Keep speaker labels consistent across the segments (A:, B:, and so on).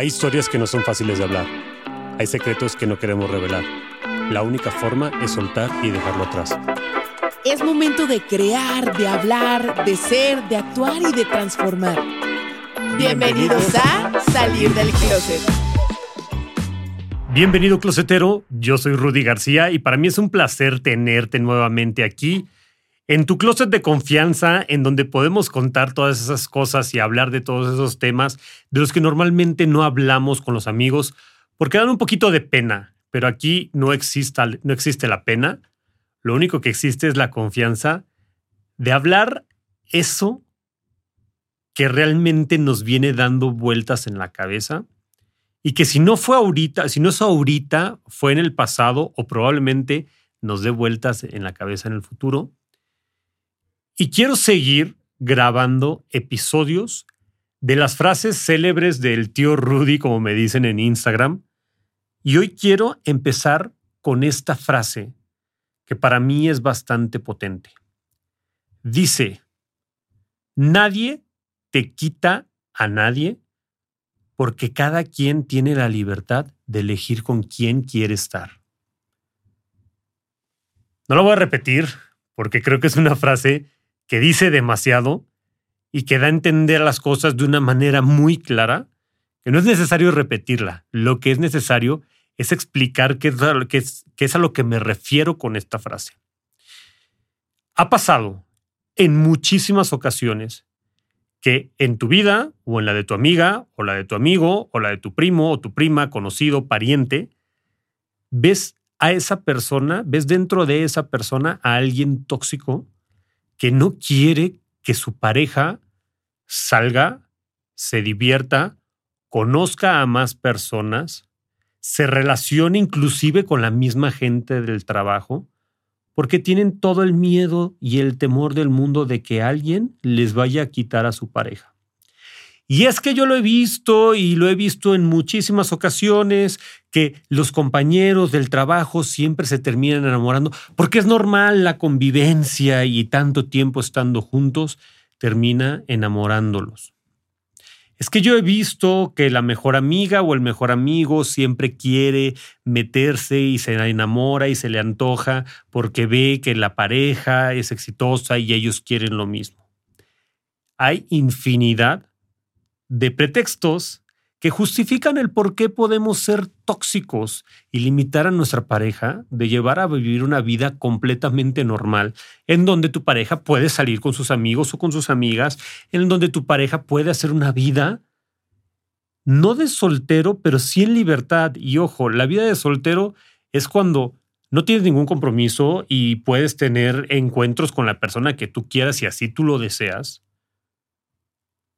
A: Hay historias que no son fáciles de hablar. Hay secretos que no queremos revelar. La única forma es soltar y dejarlo atrás.
B: Es momento de crear, de hablar, de ser, de actuar y de transformar. Bienvenidos a Salir del Closet.
A: Bienvenido closetero, yo soy Rudy García y para mí es un placer tenerte nuevamente aquí en tu closet de confianza, en donde podemos contar todas esas cosas y hablar de todos esos temas de los que normalmente no hablamos con los amigos, porque dan un poquito de pena, pero aquí no, no existe la pena, lo único que existe es la confianza de hablar eso que realmente nos viene dando vueltas en la cabeza y que si no fue ahorita, si no es ahorita, fue en el pasado o probablemente nos dé vueltas en la cabeza en el futuro. Y quiero seguir grabando episodios de las frases célebres del tío Rudy, como me dicen en Instagram. Y hoy quiero empezar con esta frase que para mí es bastante potente. Dice, nadie te quita a nadie porque cada quien tiene la libertad de elegir con quién quiere estar. No lo voy a repetir porque creo que es una frase que dice demasiado y que da a entender las cosas de una manera muy clara, que no es necesario repetirla. Lo que es necesario es explicar qué es, a, qué es, qué es a lo que me refiero con esta frase. Ha pasado en muchísimas ocasiones que en tu vida o en la de tu amiga o la de tu amigo o la de tu primo o tu prima, conocido, pariente, ves a esa persona, ves dentro de esa persona a alguien tóxico que no quiere que su pareja salga, se divierta, conozca a más personas, se relacione inclusive con la misma gente del trabajo porque tienen todo el miedo y el temor del mundo de que alguien les vaya a quitar a su pareja. Y es que yo lo he visto y lo he visto en muchísimas ocasiones que los compañeros del trabajo siempre se terminan enamorando porque es normal la convivencia y tanto tiempo estando juntos termina enamorándolos. Es que yo he visto que la mejor amiga o el mejor amigo siempre quiere meterse y se enamora y se le antoja porque ve que la pareja es exitosa y ellos quieren lo mismo. Hay infinidad de pretextos que justifican el por qué podemos ser tóxicos y limitar a nuestra pareja de llevar a vivir una vida completamente normal, en donde tu pareja puede salir con sus amigos o con sus amigas, en donde tu pareja puede hacer una vida no de soltero, pero sí en libertad. Y ojo, la vida de soltero es cuando no tienes ningún compromiso y puedes tener encuentros con la persona que tú quieras y así tú lo deseas.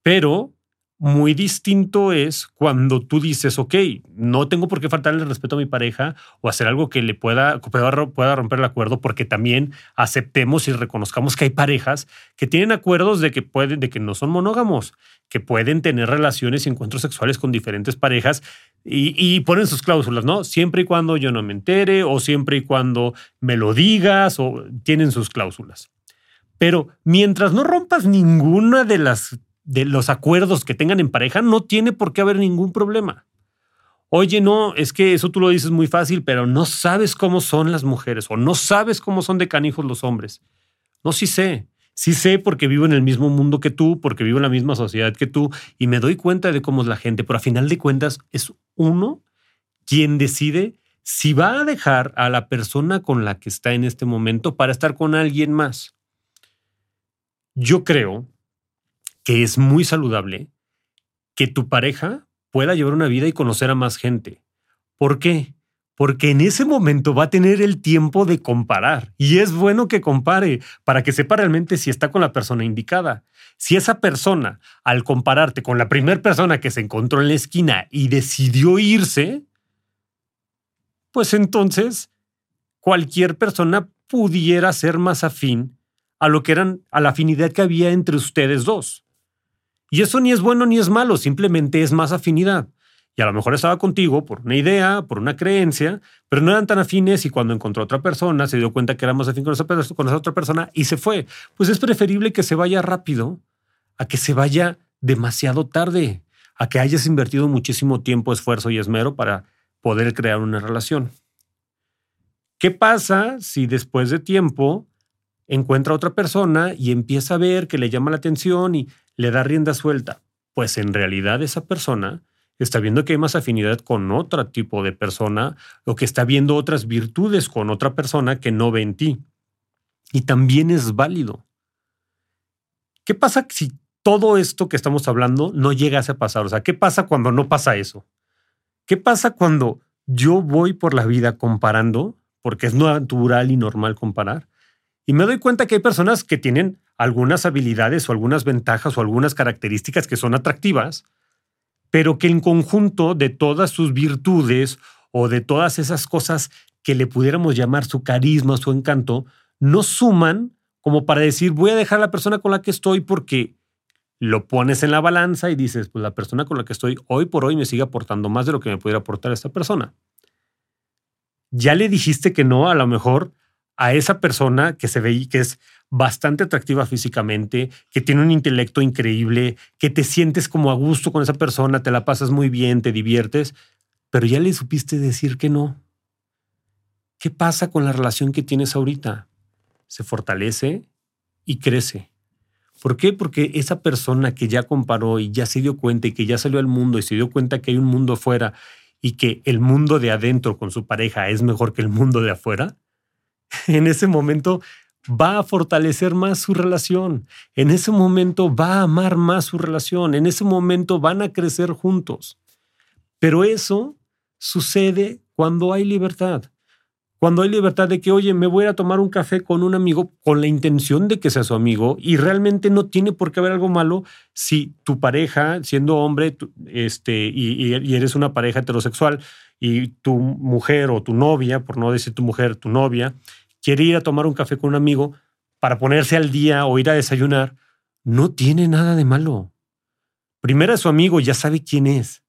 A: Pero muy distinto es cuando tú dices, ok, no tengo por qué faltarle el respeto a mi pareja o hacer algo que le pueda, pueda romper el acuerdo, porque también aceptemos y reconozcamos que hay parejas que tienen acuerdos de que pueden, de que no son monógamos, que pueden tener relaciones y encuentros sexuales con diferentes parejas y, y ponen sus cláusulas, ¿no? Siempre y cuando yo no me entere o siempre y cuando me lo digas o tienen sus cláusulas. Pero mientras no rompas ninguna de las de los acuerdos que tengan en pareja, no tiene por qué haber ningún problema. Oye, no, es que eso tú lo dices muy fácil, pero no sabes cómo son las mujeres o no sabes cómo son de canijos los hombres. No, sí sé. Sí sé porque vivo en el mismo mundo que tú, porque vivo en la misma sociedad que tú y me doy cuenta de cómo es la gente, pero a final de cuentas es uno quien decide si va a dejar a la persona con la que está en este momento para estar con alguien más. Yo creo que es muy saludable que tu pareja pueda llevar una vida y conocer a más gente. ¿Por qué? Porque en ese momento va a tener el tiempo de comparar. Y es bueno que compare para que sepa realmente si está con la persona indicada. Si esa persona, al compararte con la primera persona que se encontró en la esquina y decidió irse, pues entonces cualquier persona pudiera ser más afín a lo que eran, a la afinidad que había entre ustedes dos. Y eso ni es bueno ni es malo, simplemente es más afinidad. Y a lo mejor estaba contigo por una idea, por una creencia, pero no eran tan afines y cuando encontró a otra persona se dio cuenta que era más afín con esa, con esa otra persona y se fue. Pues es preferible que se vaya rápido a que se vaya demasiado tarde. a que hayas invertido muchísimo tiempo, esfuerzo y esmero para poder crear una relación. ¿Qué pasa si después de tiempo encuentra a otra persona y empieza a ver que le llama la atención y le da rienda suelta? Pues en realidad esa persona está viendo que hay más afinidad con otro tipo de persona o que está viendo otras virtudes con otra persona que no ve en ti. Y también es válido. ¿Qué pasa si todo esto que estamos hablando no llega a pasar? O sea, ¿qué pasa cuando no pasa eso? ¿Qué pasa cuando yo voy por la vida comparando, porque es natural y normal comparar, y me doy cuenta que hay personas que tienen algunas habilidades o algunas ventajas o algunas características que son atractivas, pero que en conjunto de todas sus virtudes o de todas esas cosas que le pudiéramos llamar su carisma, su encanto, no suman como para decir, voy a dejar a la persona con la que estoy porque lo pones en la balanza y dices, pues la persona con la que estoy hoy por hoy me sigue aportando más de lo que me pudiera aportar esta persona. Ya le dijiste que no, a lo mejor a esa persona que se ve que es bastante atractiva físicamente, que tiene un intelecto increíble, que te sientes como a gusto con esa persona, te la pasas muy bien, te diviertes, pero ya le supiste decir que no. ¿Qué pasa con la relación que tienes ahorita? Se fortalece y crece. ¿Por qué? Porque esa persona que ya comparó y ya se dio cuenta y que ya salió al mundo y se dio cuenta que hay un mundo afuera y que el mundo de adentro con su pareja es mejor que el mundo de afuera, en ese momento va a fortalecer más su relación. En ese momento va a amar más su relación. En ese momento van a crecer juntos. Pero eso sucede cuando hay libertad. Cuando hay libertad de que, oye, me voy a tomar un café con un amigo con la intención de que sea su amigo y realmente no tiene por qué haber algo malo si tu pareja, siendo hombre este, y, y eres una pareja heterosexual y tu mujer o tu novia, por no decir tu mujer, tu novia, quiere ir a tomar un café con un amigo para ponerse al día o ir a desayunar, no tiene nada de malo. Primero su amigo, ya sabe quién es.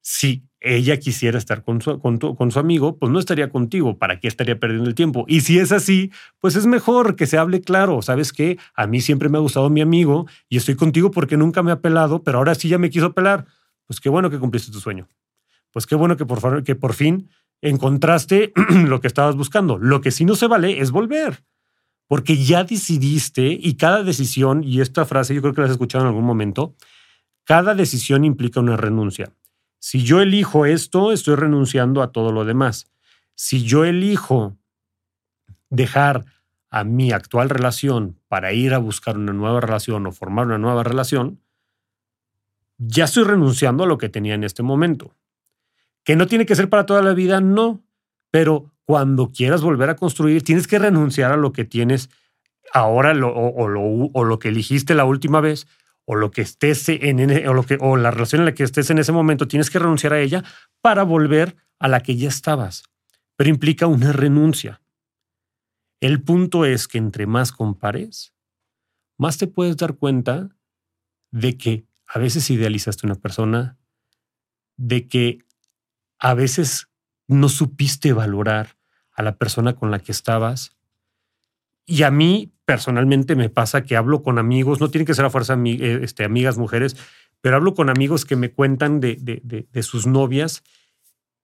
A: Si ella quisiera estar con su, con, su amigo, pues no estaría contigo. ¿Para qué estaría perdiendo el tiempo? Y si es así, pues es mejor que se hable claro. ¿Sabes qué? A mí siempre me ha gustado mi amigo y estoy contigo porque nunca me ha pelado, pero ahora sí ya me quiso pelar. Pues qué bueno que cumpliste tu sueño. Pues qué bueno que por, que por fin encontraste lo que estabas buscando. Lo que sí no se vale es volver, porque ya decidiste y cada decisión, y esta frase yo creo que la has escuchado en algún momento, cada decisión implica una renuncia. Si yo elijo esto, estoy renunciando a todo lo demás. Si yo elijo dejar a mi actual relación para ir a buscar una nueva relación o formar una nueva relación, ya estoy renunciando a lo que tenía en este momento. Que no tiene que ser para toda la vida, no. Pero cuando quieras volver a construir, tienes que renunciar a lo que tienes ahora o, lo, o, lo, que elegiste la última vez o lo que estés en o, lo que, o la relación en la que estés en ese momento, tienes que renunciar a ella para volver a la que ya estabas. Pero implica una renuncia. El punto es que entre más compares, más te puedes dar cuenta de que a veces idealizaste una persona, de que a veces no supiste valorar a la persona con la que estabas. Y a mí personalmente me pasa que hablo con amigos, no tiene que ser a fuerza eh, este, amigas mujeres, pero hablo con amigos que me cuentan de, de sus novias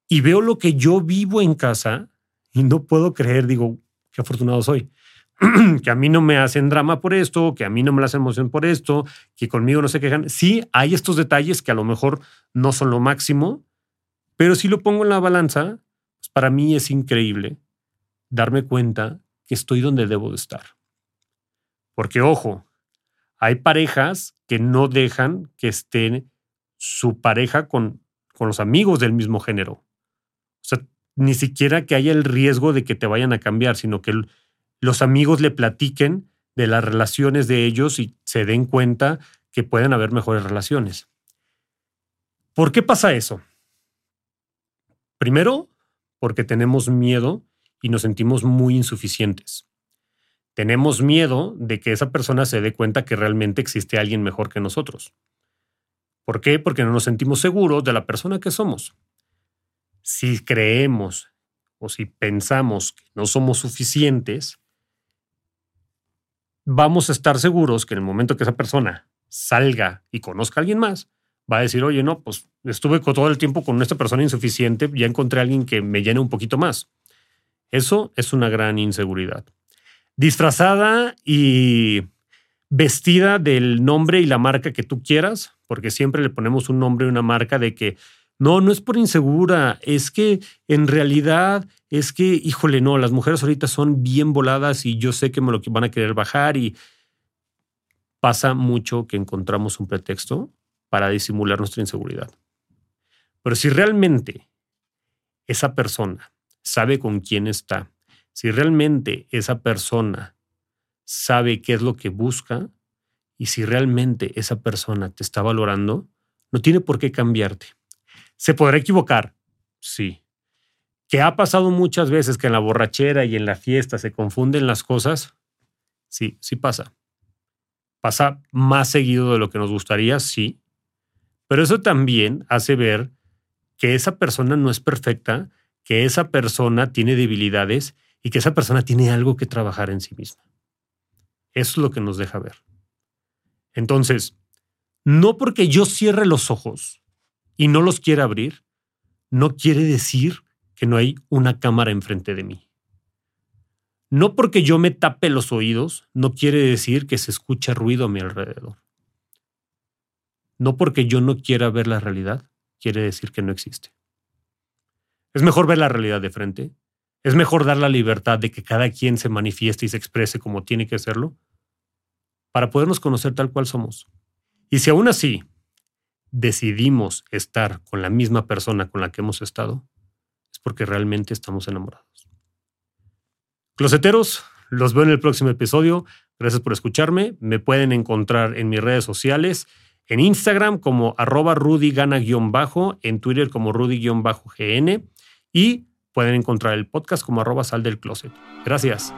A: y veo lo que yo vivo en casa y no puedo creer, digo, qué afortunado soy. que a mí no me hacen drama por esto, que a mí no me hacen emoción por esto, que conmigo no se quejan. Sí, hay estos detalles que a lo mejor no son lo máximo, pero si lo pongo en la balanza, pues para mí es increíble darme cuenta que estoy donde debo de estar. Porque, ojo, hay parejas que no dejan que estén su pareja con, con los amigos del mismo género. O sea, ni siquiera que haya el riesgo de que te vayan a cambiar, sino que los amigos le platiquen de las relaciones de ellos y se den cuenta que pueden haber mejores relaciones. ¿Por qué pasa eso? Primero, porque tenemos miedo y nos sentimos muy insuficientes. Tenemos miedo de que esa persona se dé cuenta que realmente existe alguien mejor que nosotros. ¿Por qué? Porque no nos sentimos seguros de la persona que somos. Si creemos o si pensamos que no somos suficientes, vamos a estar seguros que en el momento que esa persona salga y conozca a alguien más, va a decir, oye, no, pues estuve todo el tiempo con esta persona insuficiente, ya encontré a alguien que me llene un poquito más. Eso es una gran inseguridad. Disfrazada y vestida del nombre y la marca que tú quieras, porque siempre le ponemos un nombre y una marca de que no, no es por insegura, es que en realidad es que, híjole, no, las mujeres ahorita son bien voladas y yo sé que me lo van a querer bajar y pasa mucho que encontramos un pretexto para disimular nuestra inseguridad. Pero si realmente esa persona sabe con quién está, si realmente esa persona sabe qué es lo que busca y si realmente esa persona te está valorando, no tiene por qué cambiarte. ¿Se podrá equivocar? Sí. ¿Que ha pasado muchas veces que en la borrachera y en la fiesta se confunden las cosas? Sí, sí pasa. Pasa más seguido de lo que nos gustaría, sí. Pero eso también hace ver que esa persona no es perfecta, que esa persona tiene debilidades y que esa persona tiene algo que trabajar en sí misma. Eso es lo que nos deja ver. Entonces, no porque yo cierre los ojos y no los quiera abrir, no quiere decir que no hay una cámara enfrente de mí. No porque yo me tape los oídos, no quiere decir que se escucha ruido a mi alrededor. No porque yo no quiera ver la realidad, quiere decir que no existe. Es mejor ver la realidad de frente. Es mejor dar la libertad de que cada quien se manifieste y se exprese como tiene que hacerlo para podernos conocer tal cual somos. Y si aún así decidimos estar con la misma persona con la que hemos estado, es porque realmente estamos enamorados. Closeteros, los veo en el próximo episodio. Gracias por escucharme. Me pueden encontrar en mis redes sociales en Instagram como arroba rudygana-bajo, en Twitter como rudy-gn y pueden encontrar el podcast como arroba sal del closet. Gracias.